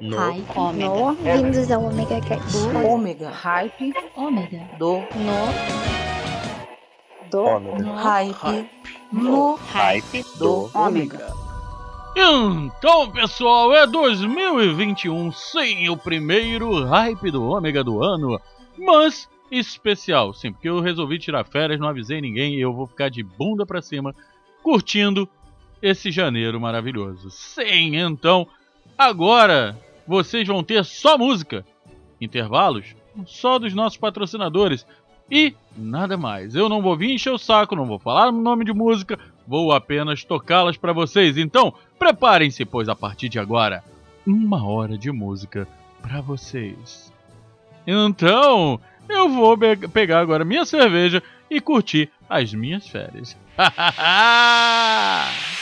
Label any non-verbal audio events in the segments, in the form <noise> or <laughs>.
No. Hype. Ômega. No, vindos ao Omega Cast. Ômega. Hype. Ômega. Do. No. Do Ômega. Hype. No. Hype Do. Ômega. Então, pessoal, é 2021 sem o primeiro hype do ômega do ano, mas especial, sim, porque eu resolvi tirar férias, não avisei ninguém e eu vou ficar de bunda pra cima curtindo esse janeiro maravilhoso. Sim, então, agora vocês vão ter só música, intervalos só dos nossos patrocinadores e nada mais. Eu não vou vir encher o saco, não vou falar o nome de música, vou apenas tocá-las para vocês. Então, preparem-se, pois a partir de agora, uma hora de música para vocês. Então, eu vou pegar agora minha cerveja e curtir as minhas férias. <laughs>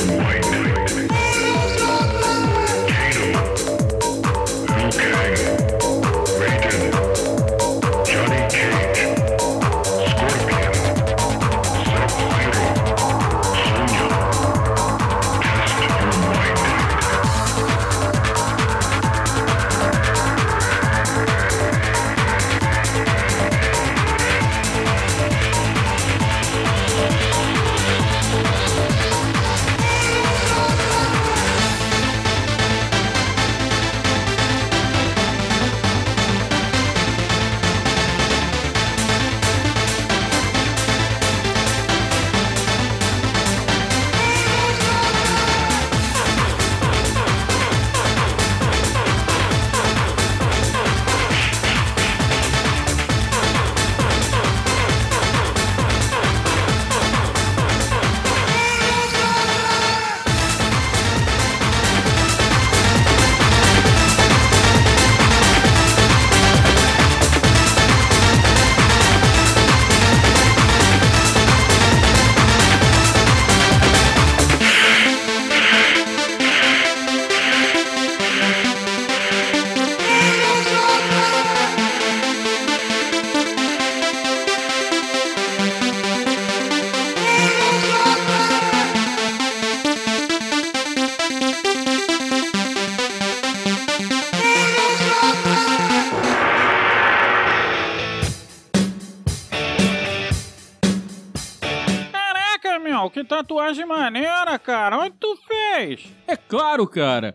white, white. Maneira, cara. Onde tu fez? É claro, cara.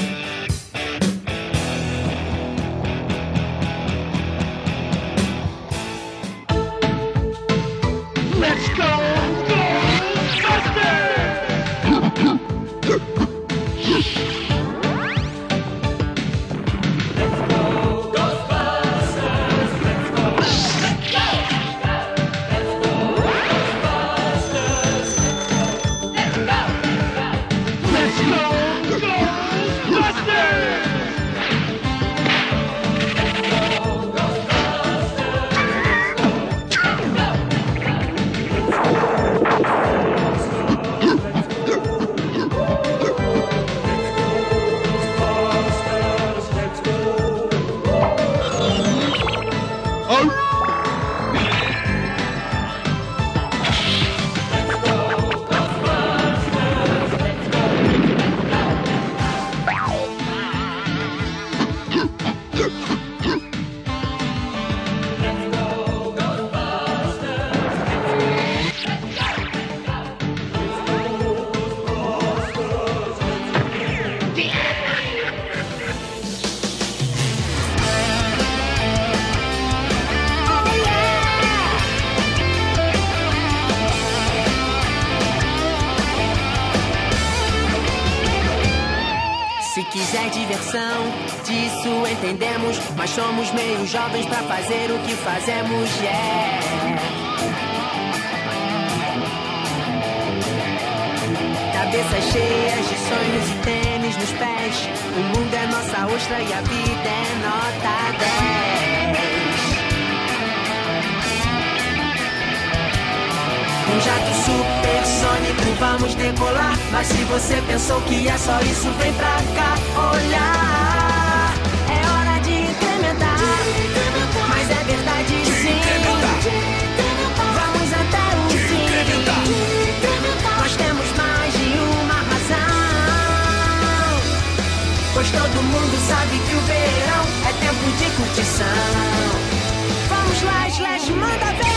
Mas somos meio jovens pra fazer o que fazemos, yeah. Cabeças cheias de sonhos e tênis nos pés. O mundo é nossa ostra e a vida é nota 10. Um jato supersônico, vamos decolar. Mas se você pensou que é só isso, vem pra cá olhar. Pois todo mundo sabe que o verão é tempo de curtição. Vamos lá, Slash, manda ver.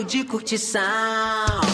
de curtição.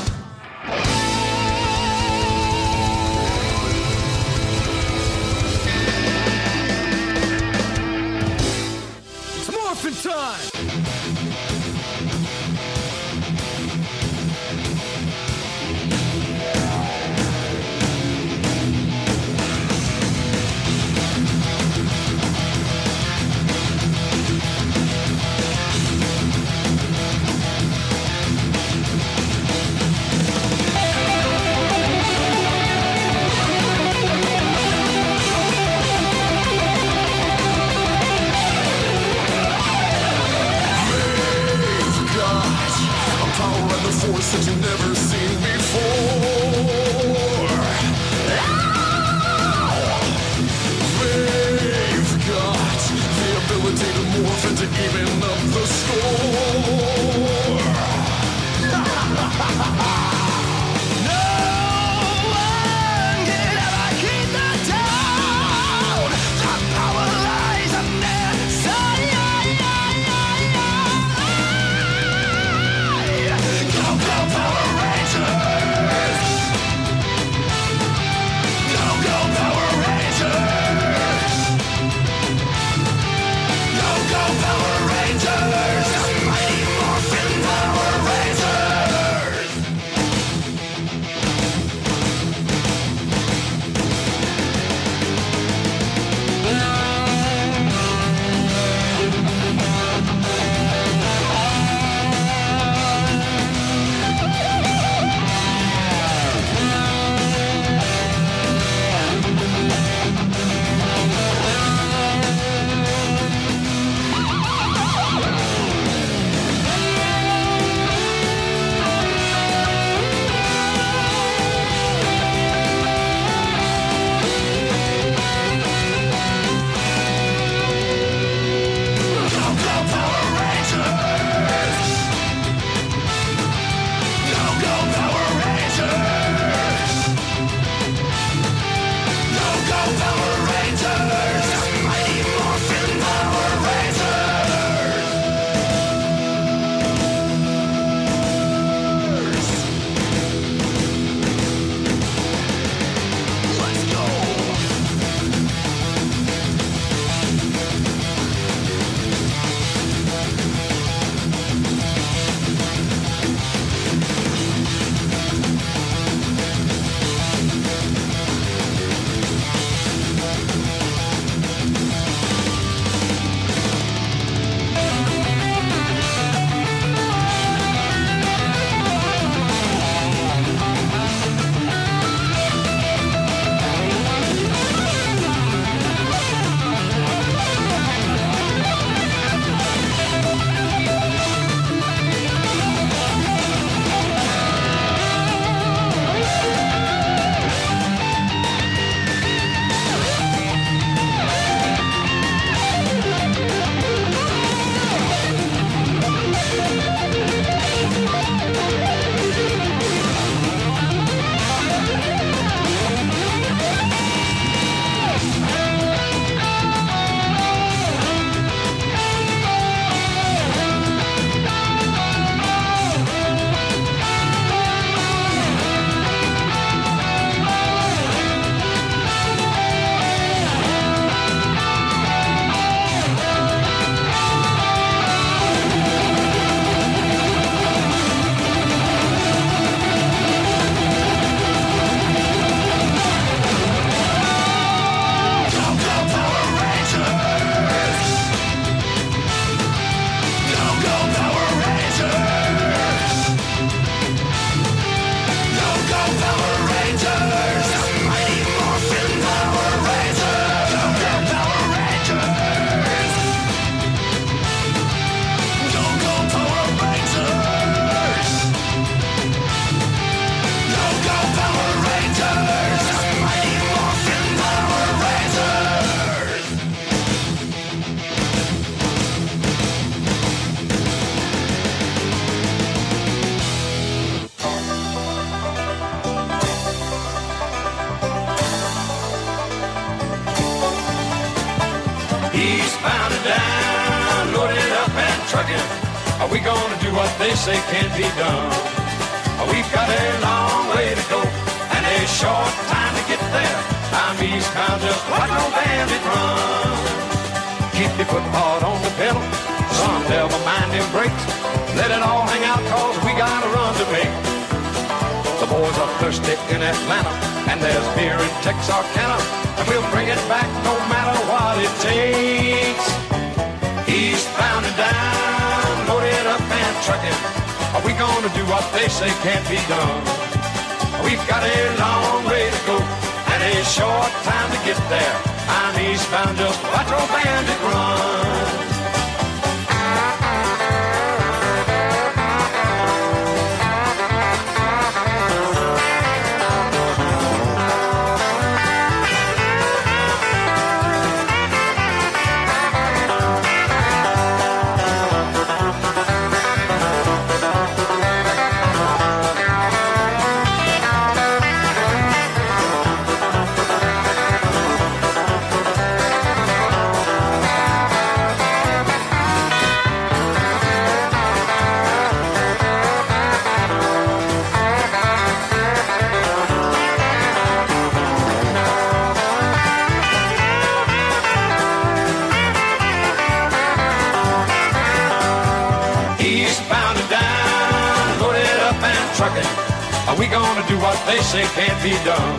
They say can't be done.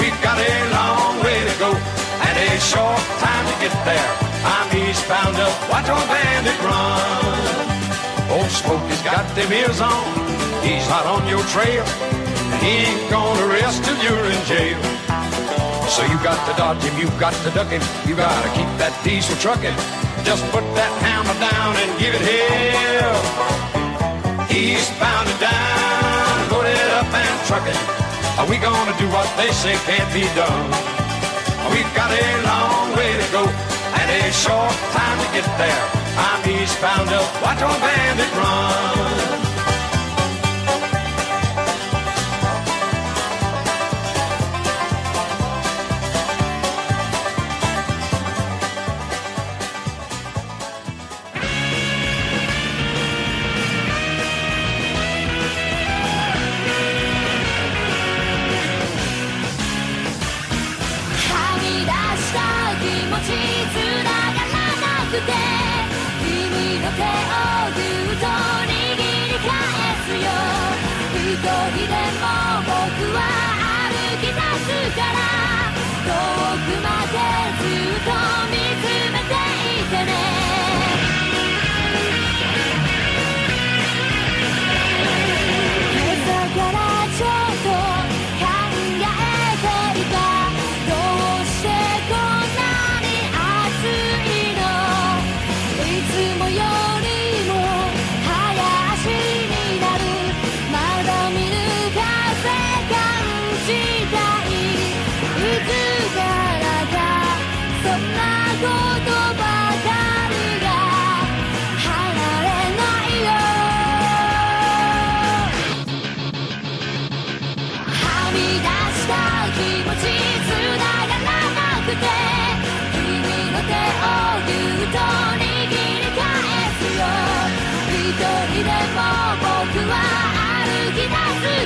We've got a long way to go and a short time to get there. I'm eastbound up, watch old bandit run. Old Smokey's got them ears on, he's hot on your trail, and he ain't gonna rest till you're in jail. So you got to dodge him, you got to duck him, you gotta keep that diesel trucking. Just put that hammer down and give it hell. He's bound to die trucking. Are we gonna do what they say can't be done? We've got a long way to go and a short time to get there. I'm eastbound watch our bandit run.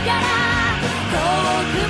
から遠く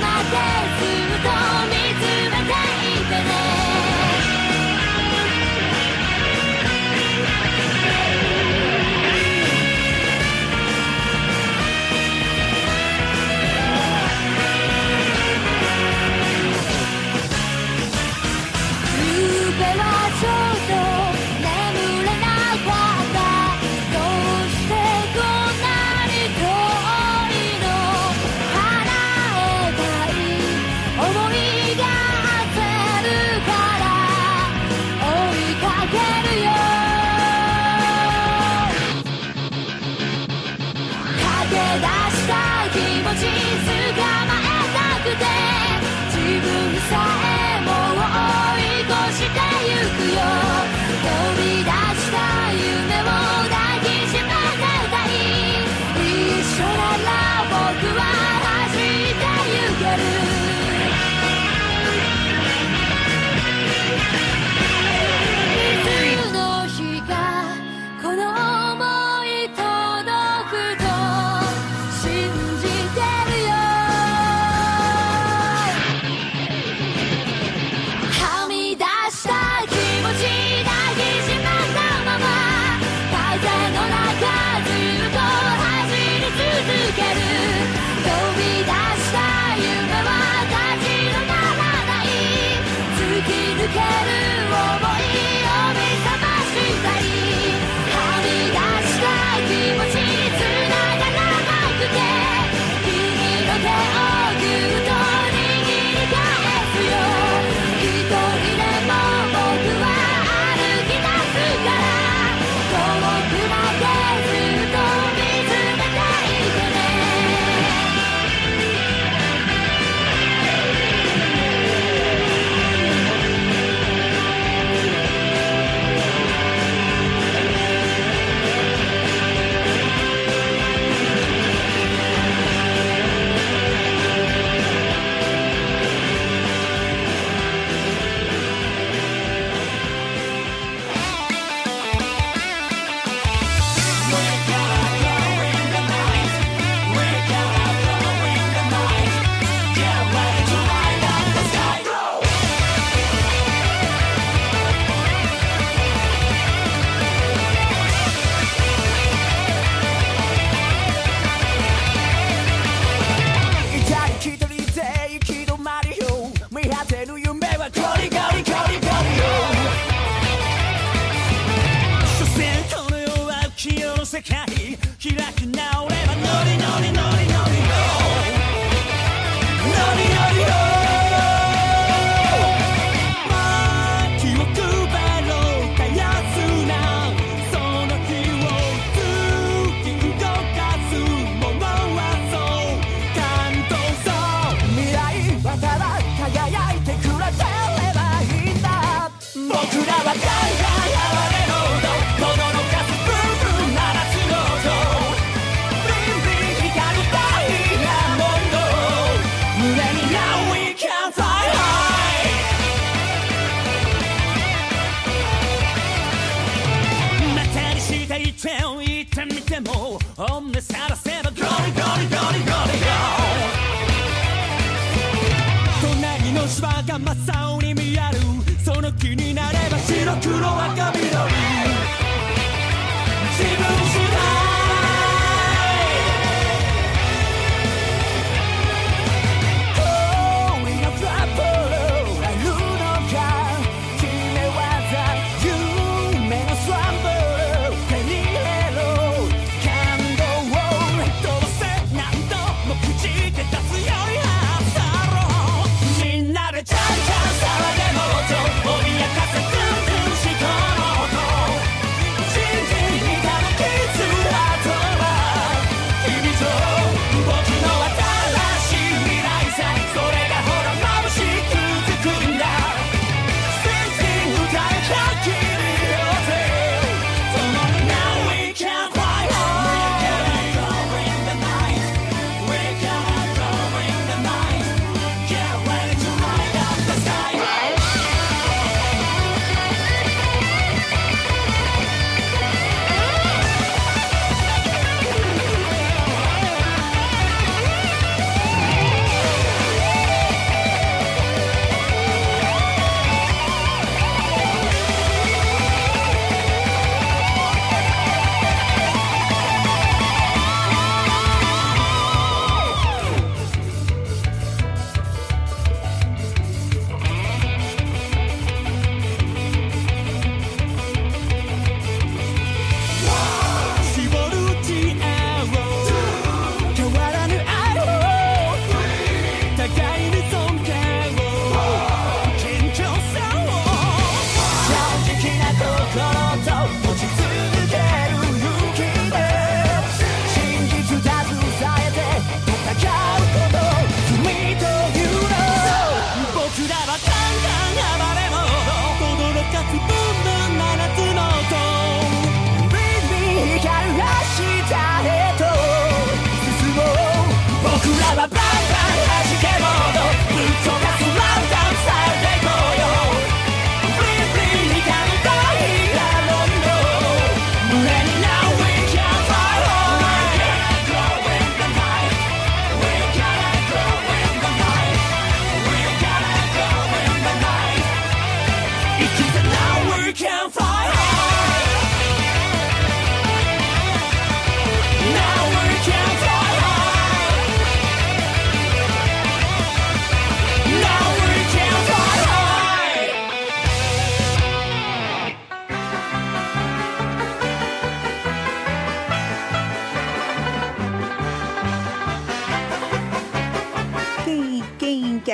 えも追い越してゆくよ。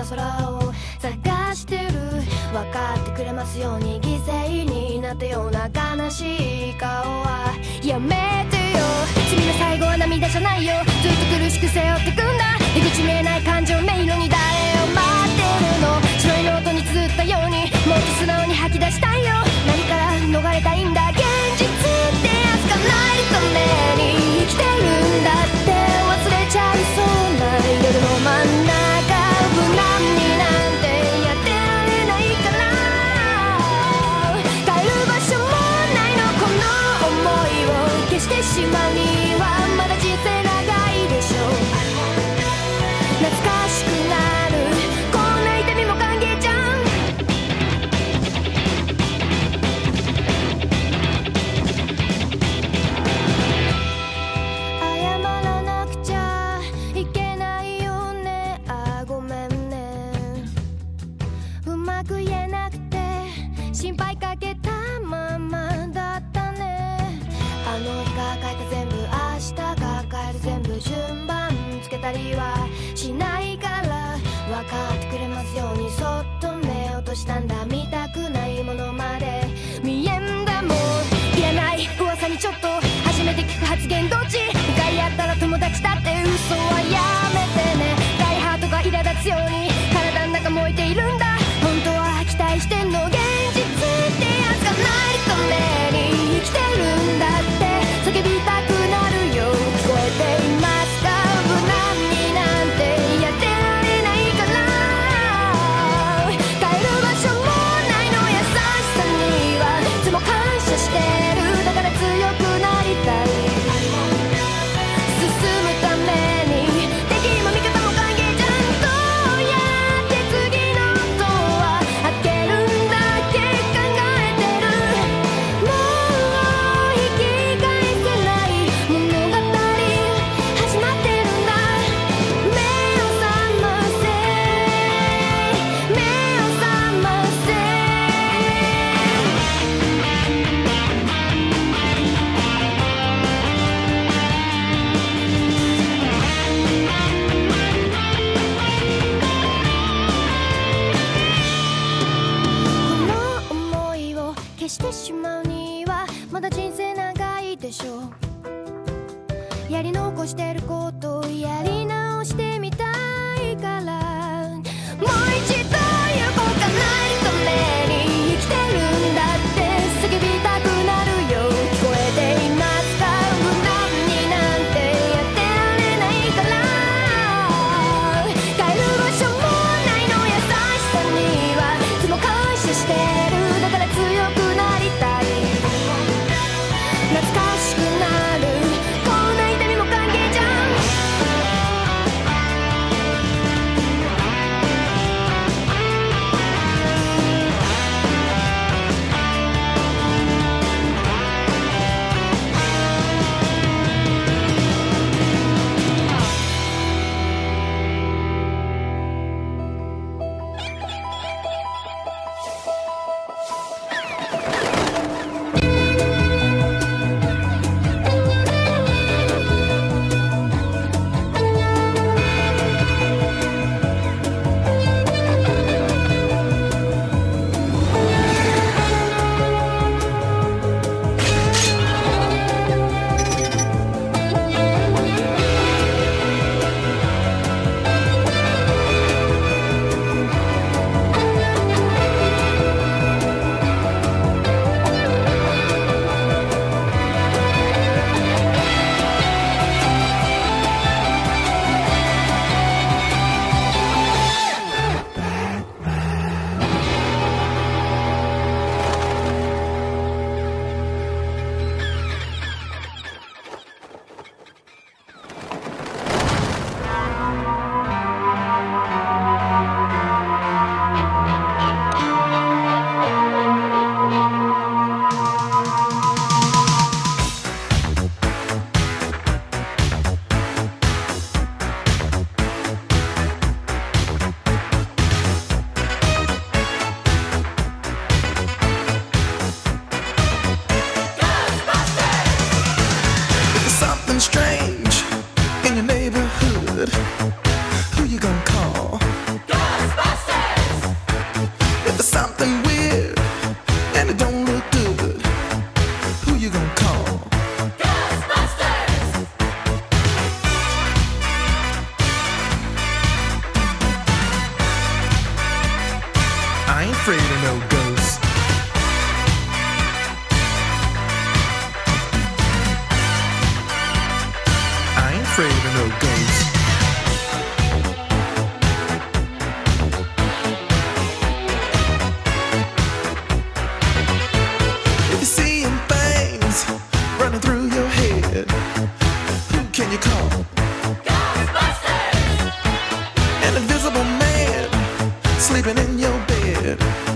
た空を探してる。分かってくれますように犠牲になったような悲しい顔は。やめてよ。君の最後は涙じゃないよ。ずっと苦しく背負ってくんだ。出き見えない感情迷路に誰を待ってるの白いノートに綴ったようにもっと素直に吐き出したいよ何から逃れたいんだ invisible man sleeping in your bed.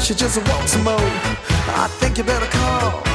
she just wants some more. I think you better call.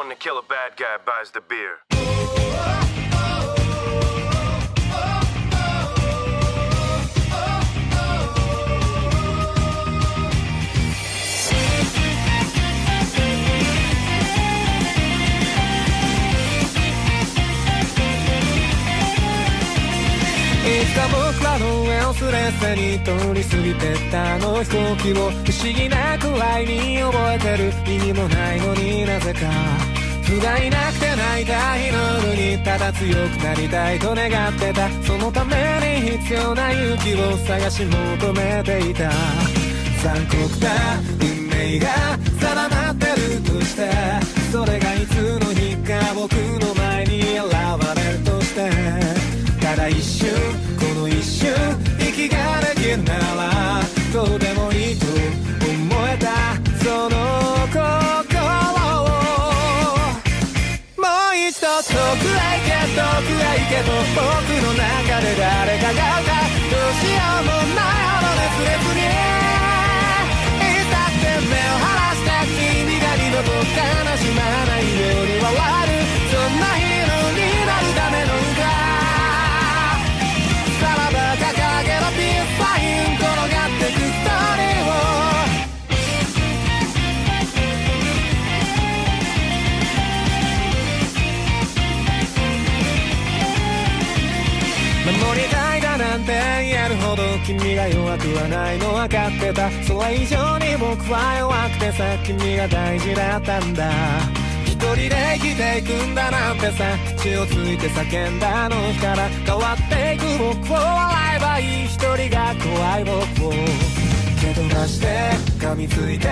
One to kill a bad guy buys the beer.「つか僕らの上をすれすれに通り過ぎてったあの飛行機を不思議なくらいに覚えてる意味もないのになぜか不甲斐なくて泣いた日の夜にただ強くなりたいと願ってた。そのために必要な勇気を探し求めていた。残酷な運命が定まってるとして。それがいつの日か僕の前に現れるとして。だ一瞬この一瞬息ができるならどうでもいいと思えたその心をもう一度遠くへ行け遠くへ行けと僕の中で誰かが歌どうしようもないほど熱烈にいつだって目を離して君が二度と悲しまないりたいだなんて言えるほど君が弱くはないの分かってた。それ以上に僕は弱くてさ君が大事だったんだ。一人で生きていくんだなんてさ血をついて叫んだあの日から。変わっていく僕を笑えばいい。一人が怖い僕を。蹴飛ばして噛みついて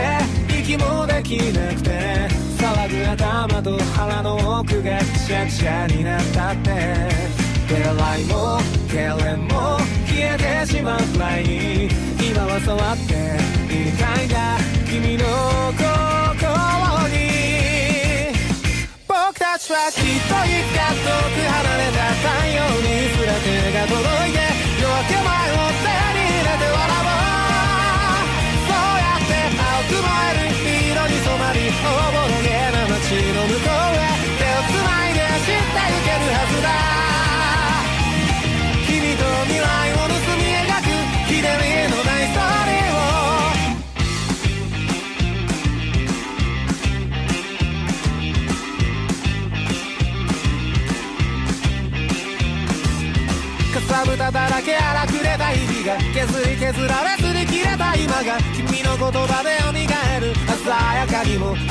息もできなくて。騒ぐ頭と腹の奥がくしゃくしゃになったって。手洗いも痙攣も消えてしまうくらいに今は触っていたいんだ君の心に。僕たちはきっといつか遠く離れた太陽にすら手が届いて夜明け前を手に入れて笑おうそうやって青く燃える色に染まりおぼろげな街の向こうかさぶただらけ荒くれた日々が削り削られずに切れた今が君の言葉で蘇る。鮮やかにも現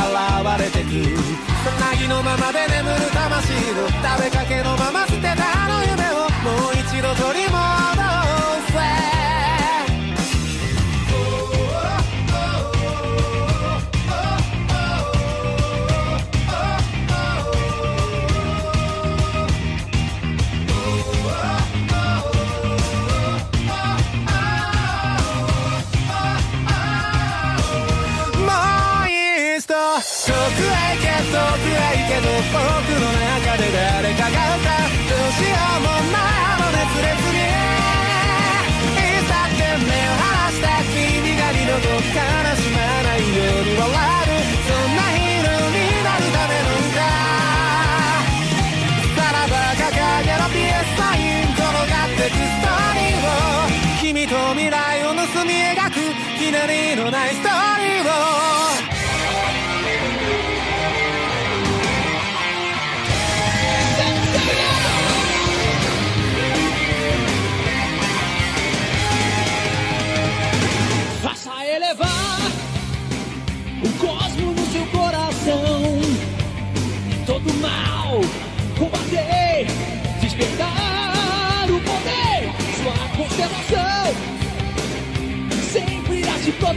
れてく。さなぎのままで眠る魂を食べかけのまま捨てたあの夢をもう一度取り戻 for a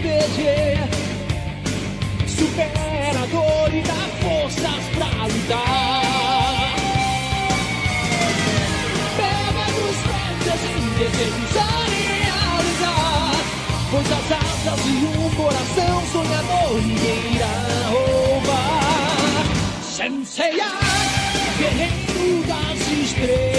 proteger. Supera a dor e dá forças pra lutar. Pega nos pés em desejos a realizar. Pois as asas de um coração sonhador ninguém irá roubar. Senseiya, guerreiro das estrelas.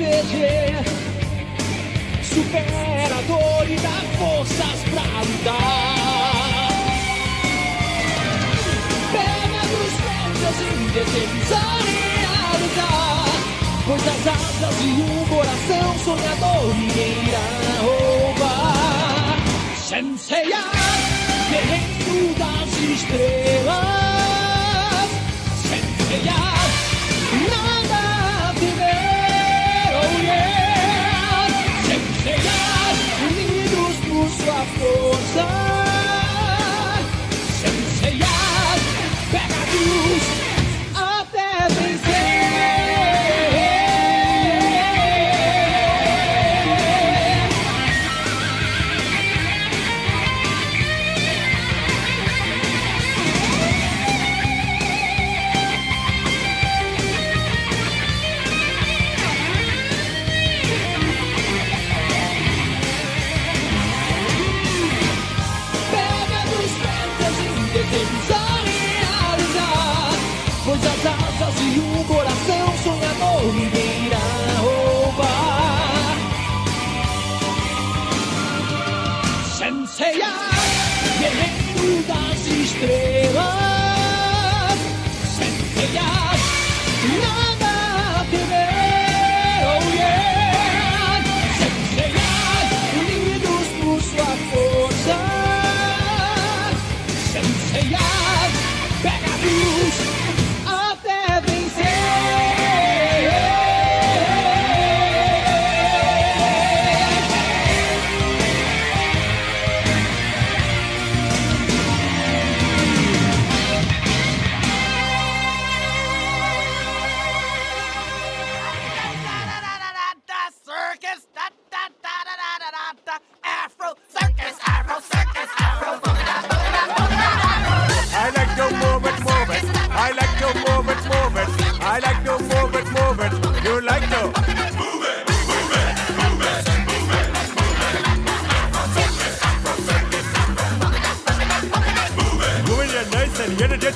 Proteger. Supera a dor e dá forças pra lutar. Pega nos pés em desejos a realizar. Pois as asas de um coração sonhador ninguém irá roubar. Senseiya, guerreiro das estrelas. Yeah.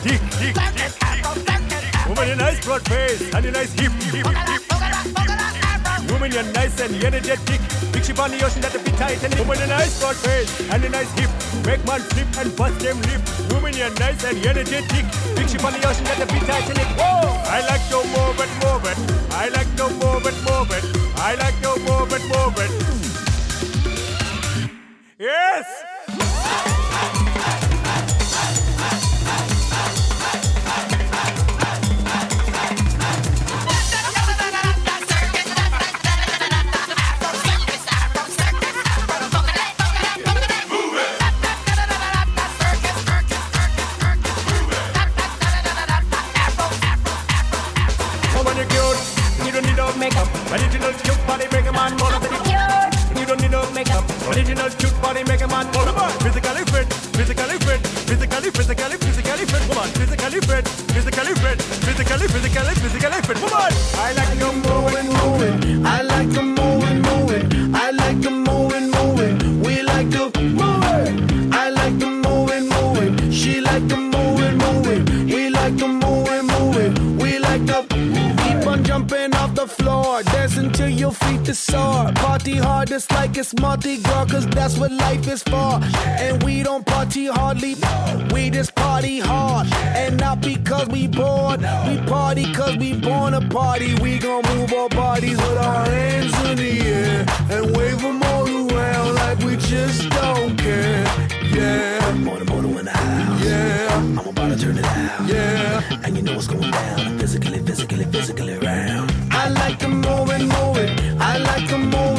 Energetic, tick, tick, tick. Moving nice broad face and your nice hip, hip, hip, hip. Moving your nice and energetic. Big ship on the ocean that'll be tight and moving your nice broad face and your nice hip. Make man flip and bust them lip. Moving your nice and energetic. Big ship on the ocean that'll be tight and. Whoa! I like to move it, move it. I like to move it, move it. I like to move it, move it. Yes! Bored, we party cause we born to party. We gon' move our bodies with our hands in the air and wave them all around like we just don't care. Yeah. Motor in the house. Yeah. I'm about to turn it out. Yeah. And you know what's going down. Physically, physically, physically round. I like to move and move it. I like to move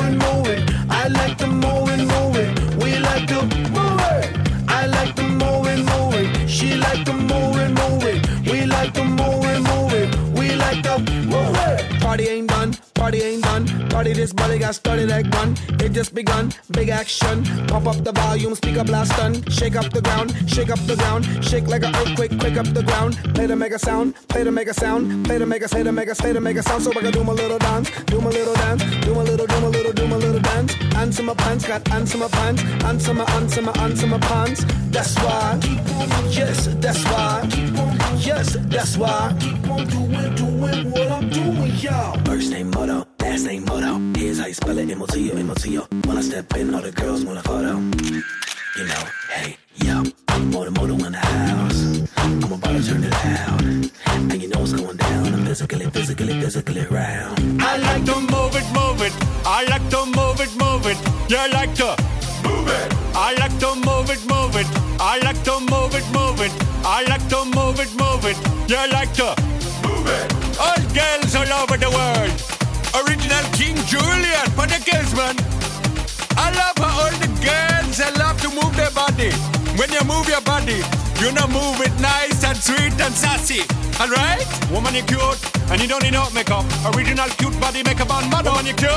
Party ain't done. Party this body got started like one. It just begun. Big action. Pump up the volume. Speak up last stun. Shake up the ground. Shake up the ground. Shake like an earthquake. Quake up the ground. Play to make a sound. Play to make a sound. Play to make a say to make a say to make a sound. So I can do my little dance. Do my little dance. Do my little do my little do my little dance. Answer my pants. Got answer my pants. Answer my answer my answer my pants. That's why. Yes, that's why. Yes, that's why. Keep on doing, doing what I'm doing, y'all. First name Moto, last name Moto. Here's how you spell it, M-O-T-O, M-O-T-O. When I step in, all the girls want a photo. You know, hey, yo, I'm Moto Moto in the house. I'm about to turn it out. And you know what's going down. I'm physically, physically, physically round. I like to move it, move it. I like to move it, move it. Yeah, I like to move it. I like to move it, move it. I like to move it, move it. I like to move it, move it. Yeah, I like to move it. All girls all over the world. Original King Julien for the girls, man. I love how all the girls they love to move their body. When you move your body, you know move it nice and sweet and sassy. Alright? Woman, you cute, and you don't need no makeup. Original cute body makeup on model. Woman, you cute,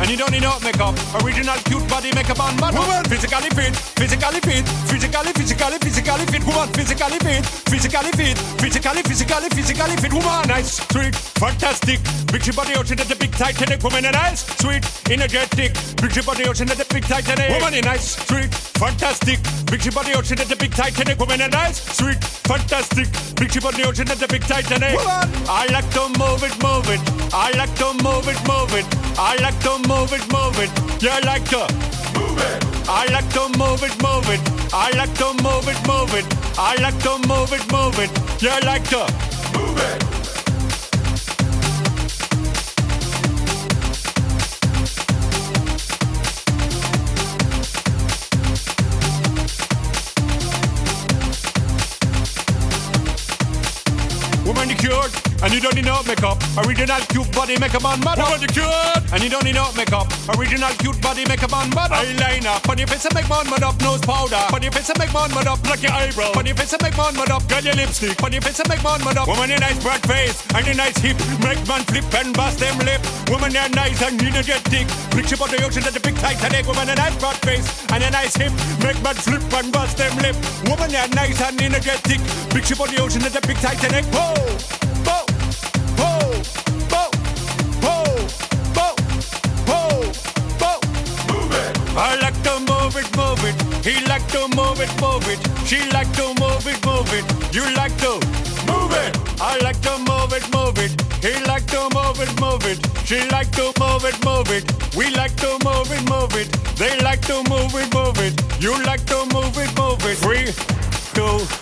and you don't need no makeup. Original cute body makeup on model. Woman, physically fit, physically fit, physically, physically, physically fit. Woman, physically fit, physically fit, physically, physically, physically fit. Woman, nice, sweet, fantastic. Big body ocean at the big Titanic. Woman, nice, sweet, energetic. Big body ocean at the big Titanic. Woman, nice, sweet, fantastic. Big ship body ocean at the big Titanic. Woman, and nice, sweet, fantastic. Big ship body ocean at the big Titanic. Eh? Woman, I like to move it, move it. I like to move it, move it. I like to move it, move it. Yeah, I like to move it. I like to move it, move it. I like to move it, move it. I like to move it, move it. Yeah, I like to move it. Woman, cured, and you don't need no makeup. Original cute body makeup on model. Woman, you cured, and you don't need no makeup. Original cute body makeup on model. Eyeliner, on your face and make man mud up. Nose powder, your face and make man mud up. Pluck your eyebrow, your face and make man mud up. Girl, your lipstick, your face and make man mud up. Woman, you nice broad face, and your nice hip. Make man flip and bust them lip. Woman, you're nice and energetic. Big ship on the ocean at the big Titanic. Woman, a nice broad face, and a nice hip. Make man flip and bust them lip. Woman, you're nice and energetic. Big ship on the ocean at the big Titanic. Whoa! Whoa! I like to move it, move it. He like to move it, move it. She like to move it, move it. You like to move it. I like to move it, move it. He like to move it, move it. She like to move it, move it. We like to move it, move it. They like to move it, move it. You like to move it, move it. Three, two,